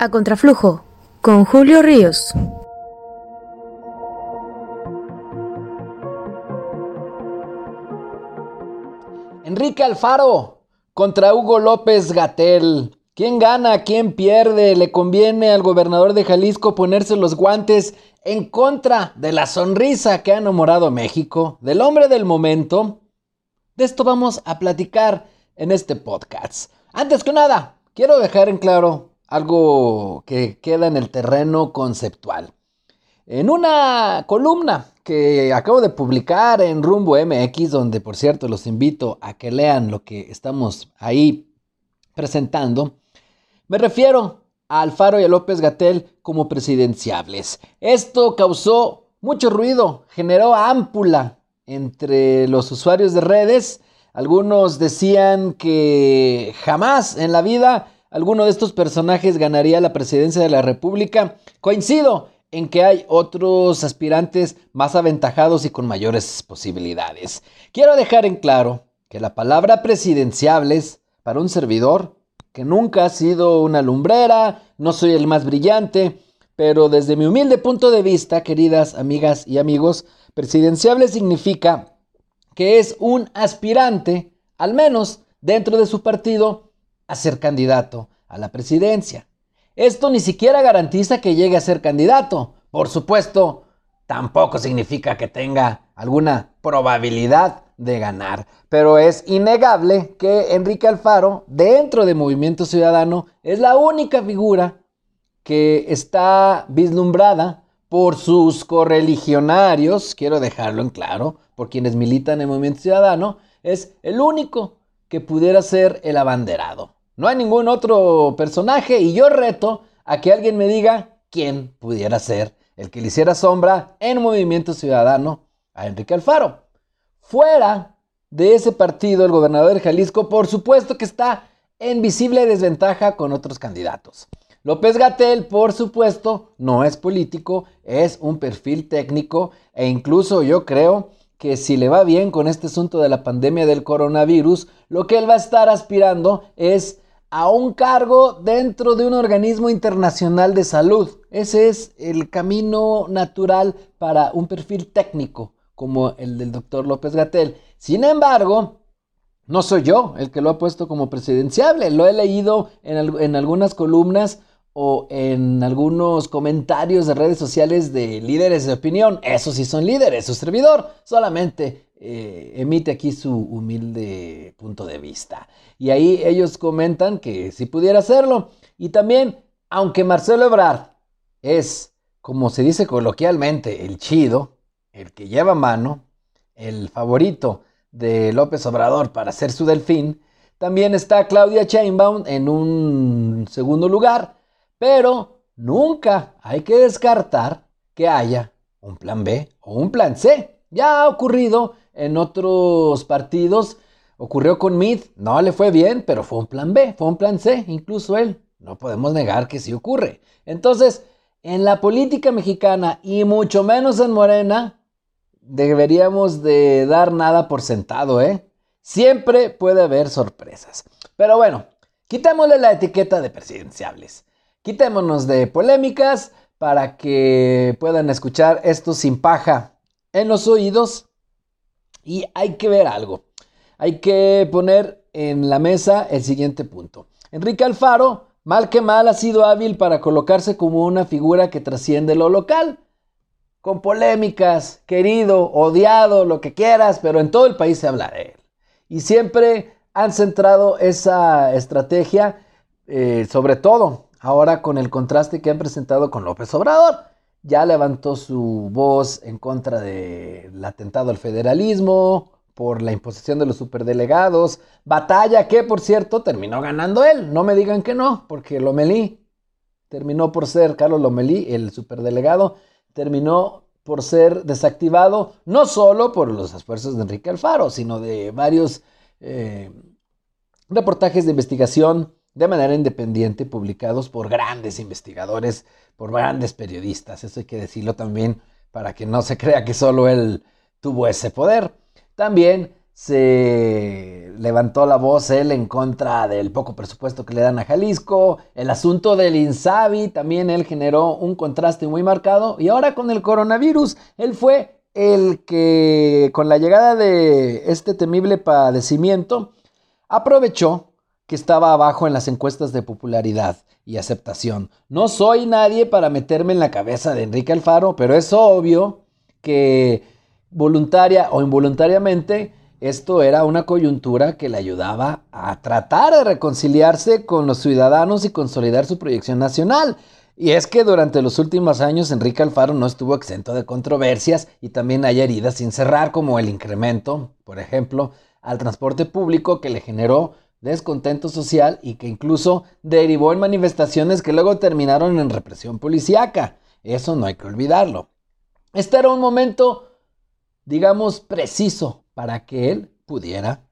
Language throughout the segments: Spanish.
A Contraflujo, con Julio Ríos. Enrique Alfaro contra Hugo López Gatel. ¿Quién gana? ¿Quién pierde? ¿Le conviene al gobernador de Jalisco ponerse los guantes en contra de la sonrisa que ha enamorado México, del hombre del momento? De esto vamos a platicar en este podcast. Antes que nada, quiero dejar en claro algo que queda en el terreno conceptual. En una columna que acabo de publicar en Rumbo MX, donde por cierto los invito a que lean lo que estamos ahí presentando, me refiero a Alfaro y a López Gatel como presidenciables. Esto causó mucho ruido, generó ámpula entre los usuarios de redes. Algunos decían que jamás en la vida alguno de estos personajes ganaría la presidencia de la República. Coincido en que hay otros aspirantes más aventajados y con mayores posibilidades. Quiero dejar en claro que la palabra presidenciables para un servidor, que nunca ha sido una lumbrera, no soy el más brillante, pero desde mi humilde punto de vista, queridas amigas y amigos, presidenciable significa que es un aspirante, al menos dentro de su partido, a ser candidato a la presidencia. Esto ni siquiera garantiza que llegue a ser candidato. Por supuesto, tampoco significa que tenga alguna probabilidad de ganar. Pero es innegable que Enrique Alfaro, dentro de Movimiento Ciudadano, es la única figura que está vislumbrada por sus correligionarios, quiero dejarlo en claro, por quienes militan en Movimiento Ciudadano, es el único que pudiera ser el abanderado. No hay ningún otro personaje y yo reto a que alguien me diga quién pudiera ser el que le hiciera sombra en Movimiento Ciudadano a Enrique Alfaro. Fuera de ese partido, el gobernador de Jalisco, por supuesto que está en visible desventaja con otros candidatos. López Gatel, por supuesto, no es político, es un perfil técnico e incluso yo creo que si le va bien con este asunto de la pandemia del coronavirus, lo que él va a estar aspirando es a un cargo dentro de un organismo internacional de salud. Ese es el camino natural para un perfil técnico como el del doctor López Gatel. Sin embargo, no soy yo el que lo ha puesto como presidenciable. Lo he leído en, en algunas columnas o en algunos comentarios de redes sociales de líderes de opinión. Esos sí son líderes, su servidor solamente eh, emite aquí su humilde punto de vista. Y ahí ellos comentan que si pudiera hacerlo. Y también, aunque Marcelo Ebrard es, como se dice coloquialmente, el chido, el que lleva mano, el favorito de López Obrador para ser su delfín, también está Claudia Sheinbaum en un segundo lugar, pero nunca hay que descartar que haya un plan B o un plan C. Ya ha ocurrido en otros partidos. Ocurrió con Mid, no le fue bien, pero fue un plan B, fue un plan C, incluso él. No podemos negar que sí ocurre. Entonces, en la política mexicana y mucho menos en Morena, deberíamos de dar nada por sentado, ¿eh? Siempre puede haber sorpresas. Pero bueno, quitémosle la etiqueta de presidenciables. Quitémonos de polémicas para que puedan escuchar esto sin paja en los oídos y hay que ver algo. Hay que poner en la mesa el siguiente punto. Enrique Alfaro, mal que mal, ha sido hábil para colocarse como una figura que trasciende lo local. Con polémicas, querido, odiado, lo que quieras, pero en todo el país se habla de él. Y siempre han centrado esa estrategia, eh, sobre todo ahora con el contraste que han presentado con López Obrador ya levantó su voz en contra del atentado al federalismo, por la imposición de los superdelegados, batalla que por cierto terminó ganando él, no me digan que no, porque Lomelí terminó por ser, Carlos Lomelí, el superdelegado, terminó por ser desactivado, no solo por los esfuerzos de Enrique Alfaro, sino de varios eh, reportajes de investigación de manera independiente publicados por grandes investigadores, por grandes periodistas. Eso hay que decirlo también para que no se crea que solo él tuvo ese poder. También se levantó la voz él en contra del poco presupuesto que le dan a Jalisco. El asunto del Insabi también él generó un contraste muy marcado. Y ahora con el coronavirus, él fue el que con la llegada de este temible padecimiento aprovechó que estaba abajo en las encuestas de popularidad y aceptación. No soy nadie para meterme en la cabeza de Enrique Alfaro, pero es obvio que voluntaria o involuntariamente esto era una coyuntura que le ayudaba a tratar de reconciliarse con los ciudadanos y consolidar su proyección nacional. Y es que durante los últimos años Enrique Alfaro no estuvo exento de controversias y también hay heridas sin cerrar como el incremento, por ejemplo, al transporte público que le generó descontento social y que incluso derivó en manifestaciones que luego terminaron en represión policíaca. Eso no hay que olvidarlo. Este era un momento, digamos, preciso para que él pudiera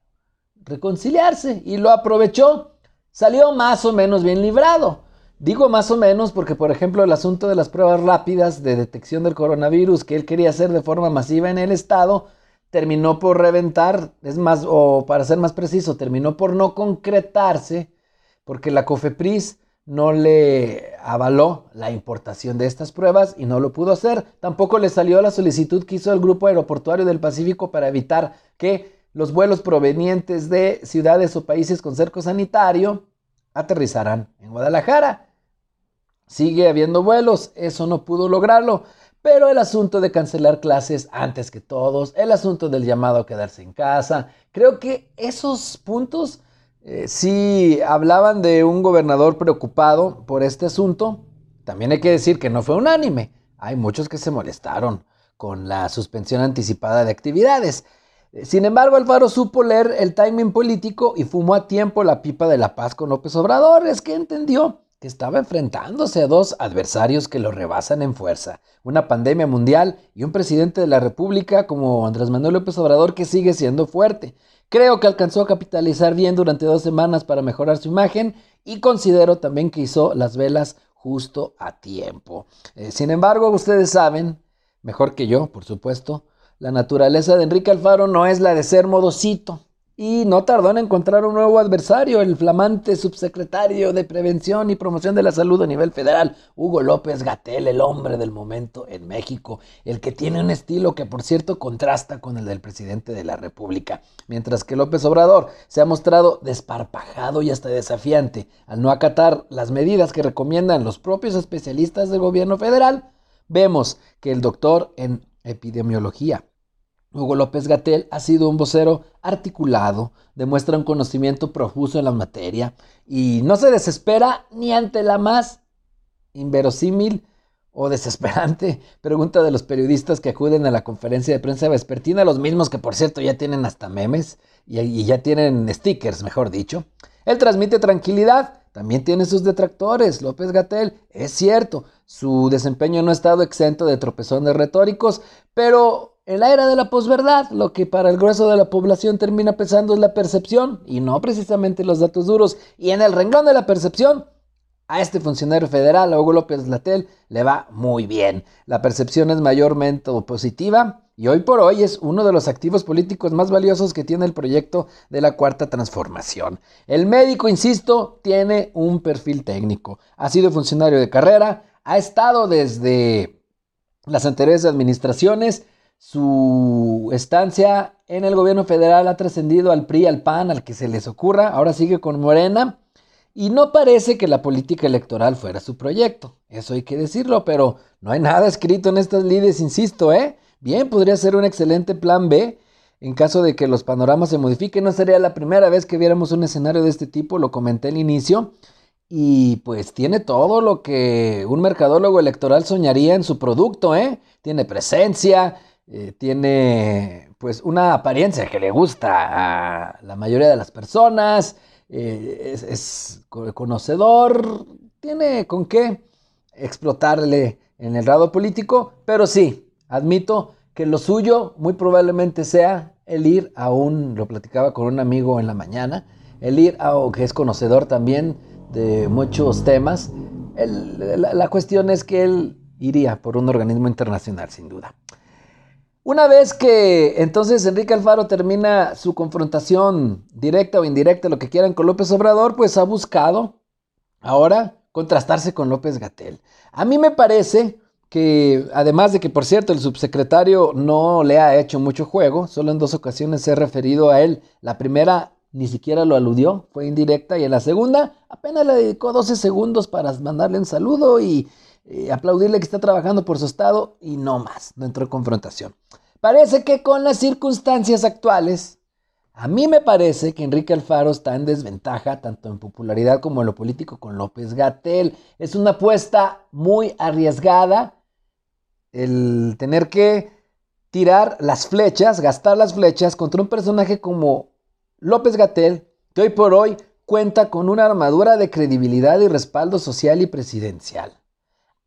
reconciliarse y lo aprovechó. Salió más o menos bien librado. Digo más o menos porque, por ejemplo, el asunto de las pruebas rápidas de detección del coronavirus que él quería hacer de forma masiva en el estado, terminó por reventar, es más, o para ser más preciso, terminó por no concretarse porque la COFEPRIS no le avaló la importación de estas pruebas y no lo pudo hacer. Tampoco le salió la solicitud que hizo el Grupo Aeroportuario del Pacífico para evitar que los vuelos provenientes de ciudades o países con cerco sanitario aterrizaran en Guadalajara. Sigue habiendo vuelos, eso no pudo lograrlo, pero el asunto de cancelar clases antes que todos, el asunto del llamado a quedarse en casa, creo que esos puntos eh, si hablaban de un gobernador preocupado por este asunto, también hay que decir que no fue unánime. Hay muchos que se molestaron con la suspensión anticipada de actividades. Sin embargo, Alfaro supo leer el timing político y fumó a tiempo la pipa de la paz con López Obrador. Es que entendió que estaba enfrentándose a dos adversarios que lo rebasan en fuerza, una pandemia mundial y un presidente de la República como Andrés Manuel López Obrador que sigue siendo fuerte. Creo que alcanzó a capitalizar bien durante dos semanas para mejorar su imagen y considero también que hizo las velas justo a tiempo. Eh, sin embargo, ustedes saben, mejor que yo, por supuesto, la naturaleza de Enrique Alfaro no es la de ser modosito y no tardó en encontrar un nuevo adversario, el flamante subsecretario de Prevención y Promoción de la Salud a nivel federal, Hugo López Gatel, el hombre del momento en México, el que tiene un estilo que por cierto contrasta con el del presidente de la República, mientras que López Obrador se ha mostrado desparpajado y hasta desafiante al no acatar las medidas que recomiendan los propios especialistas del gobierno federal, vemos que el doctor en epidemiología, Hugo López Gatel ha sido un vocero articulado, demuestra un conocimiento profuso en la materia y no se desespera ni ante la más inverosímil o desesperante pregunta de los periodistas que acuden a la conferencia de prensa vespertina, los mismos que por cierto ya tienen hasta memes y, y ya tienen stickers, mejor dicho. Él transmite tranquilidad, también tiene sus detractores, López Gatel, es cierto, su desempeño no ha estado exento de tropezones retóricos, pero en la era de la posverdad, lo que para el grueso de la población termina pesando es la percepción y no precisamente los datos duros. Y en el renglón de la percepción, a este funcionario federal, Hugo López Latel, le va muy bien. La percepción es mayormente positiva y hoy por hoy es uno de los activos políticos más valiosos que tiene el proyecto de la Cuarta Transformación. El médico, insisto, tiene un perfil técnico. Ha sido funcionario de carrera, ha estado desde las anteriores administraciones, su estancia en el gobierno federal ha trascendido al PRI, al PAN, al que se les ocurra, ahora sigue con Morena. Y no parece que la política electoral fuera su proyecto, eso hay que decirlo, pero no hay nada escrito en estas lides, insisto, ¿eh? Bien, podría ser un excelente plan B en caso de que los panoramas se modifiquen. No sería la primera vez que viéramos un escenario de este tipo, lo comenté al inicio. Y pues tiene todo lo que un mercadólogo electoral soñaría en su producto, ¿eh? Tiene presencia, eh, tiene pues una apariencia que le gusta a la mayoría de las personas, eh, es, conocedor, tiene con qué explotarle en el lado político, pero sí, admito que lo suyo muy probablemente sea el ir a un, lo platicaba con un amigo en la mañana, el ir a, que es conocedor también de muchos temas, la cuestión es que él iría por un organismo internacional, sin duda. Una vez que entonces Enrique Alfaro termina su confrontación directa o indirecta, lo que quieran, con López Obrador, pues ha buscado ahora contrastarse con López Gatel. A mí me parece que, además de que, por cierto, el subsecretario no le ha hecho mucho juego, solo en dos ocasiones se ha referido a él. La primera ni siquiera lo aludió, fue indirecta, y en la segunda apenas le dedicó 12 segundos para mandarle un saludo y eh, aplaudirle que está trabajando por su estado y no más, no entró en confrontación. Parece que con las circunstancias actuales, a mí me parece que Enrique Alfaro está en desventaja tanto en popularidad como en lo político con López Gatel. Es una apuesta muy arriesgada el tener que tirar las flechas, gastar las flechas contra un personaje como López Gatel, que hoy por hoy cuenta con una armadura de credibilidad y respaldo social y presidencial.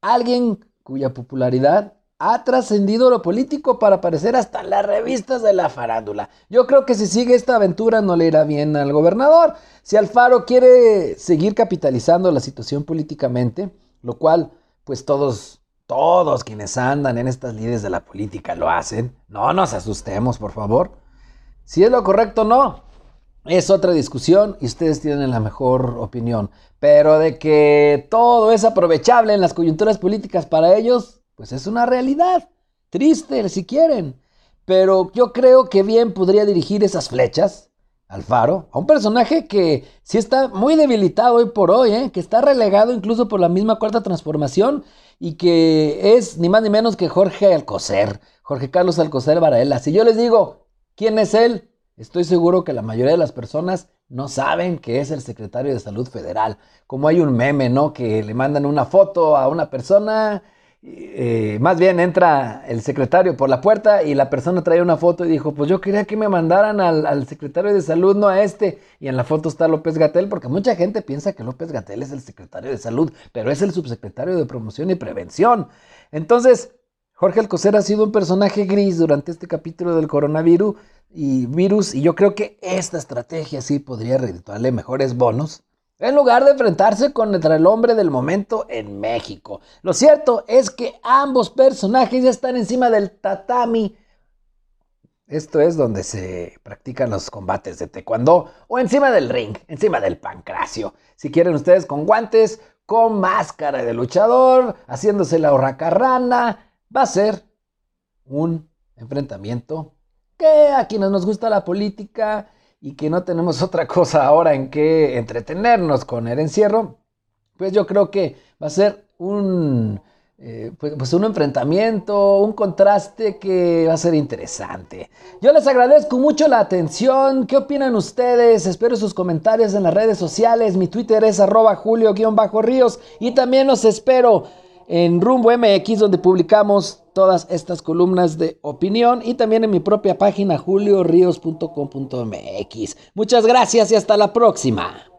Alguien cuya popularidad ha trascendido lo político para aparecer hasta en las revistas de la farándula. Yo creo que si sigue esta aventura no le irá bien al gobernador. Si Alfaro quiere seguir capitalizando la situación políticamente, lo cual pues todos, todos quienes andan en estas líderes de la política lo hacen, no nos asustemos por favor. Si es lo correcto o no, es otra discusión y ustedes tienen la mejor opinión. Pero de que todo es aprovechable en las coyunturas políticas para ellos, pues es una realidad. Triste si quieren. Pero yo creo que bien podría dirigir esas flechas al faro, a un personaje que sí está muy debilitado hoy por hoy, ¿eh? que está relegado incluso por la misma cuarta transformación y que es ni más ni menos que Jorge Alcocer, Jorge Carlos Alcocer Varela. Si yo les digo, ¿quién es él? Estoy seguro que la mayoría de las personas no saben que es el secretario de Salud Federal. Como hay un meme, ¿no? Que le mandan una foto a una persona, eh, más bien entra el secretario por la puerta y la persona trae una foto y dijo, pues yo quería que me mandaran al, al secretario de Salud, no a este. Y en la foto está López Gatel, porque mucha gente piensa que López Gatel es el secretario de Salud, pero es el subsecretario de Promoción y Prevención. Entonces, Jorge Alcocer ha sido un personaje gris durante este capítulo del coronavirus y virus y yo creo que esta estrategia sí podría redituarle mejores bonos en lugar de enfrentarse contra el hombre del momento en México. Lo cierto es que ambos personajes ya están encima del tatami. Esto es donde se practican los combates de taekwondo o encima del ring, encima del pancracio. Si quieren ustedes con guantes, con máscara de luchador, haciéndose la horracarrana, va a ser un enfrentamiento que a quienes nos gusta la política y que no tenemos otra cosa ahora en que entretenernos con el encierro, pues yo creo que va a ser un, eh, pues, pues, un enfrentamiento, un contraste que va a ser interesante. Yo les agradezco mucho la atención. ¿Qué opinan ustedes? Espero sus comentarios en las redes sociales. Mi Twitter es arroba julio-ríos y también los espero en Rumbo MX, donde publicamos todas estas columnas de opinión y también en mi propia página juliorios.com.mx. Muchas gracias y hasta la próxima.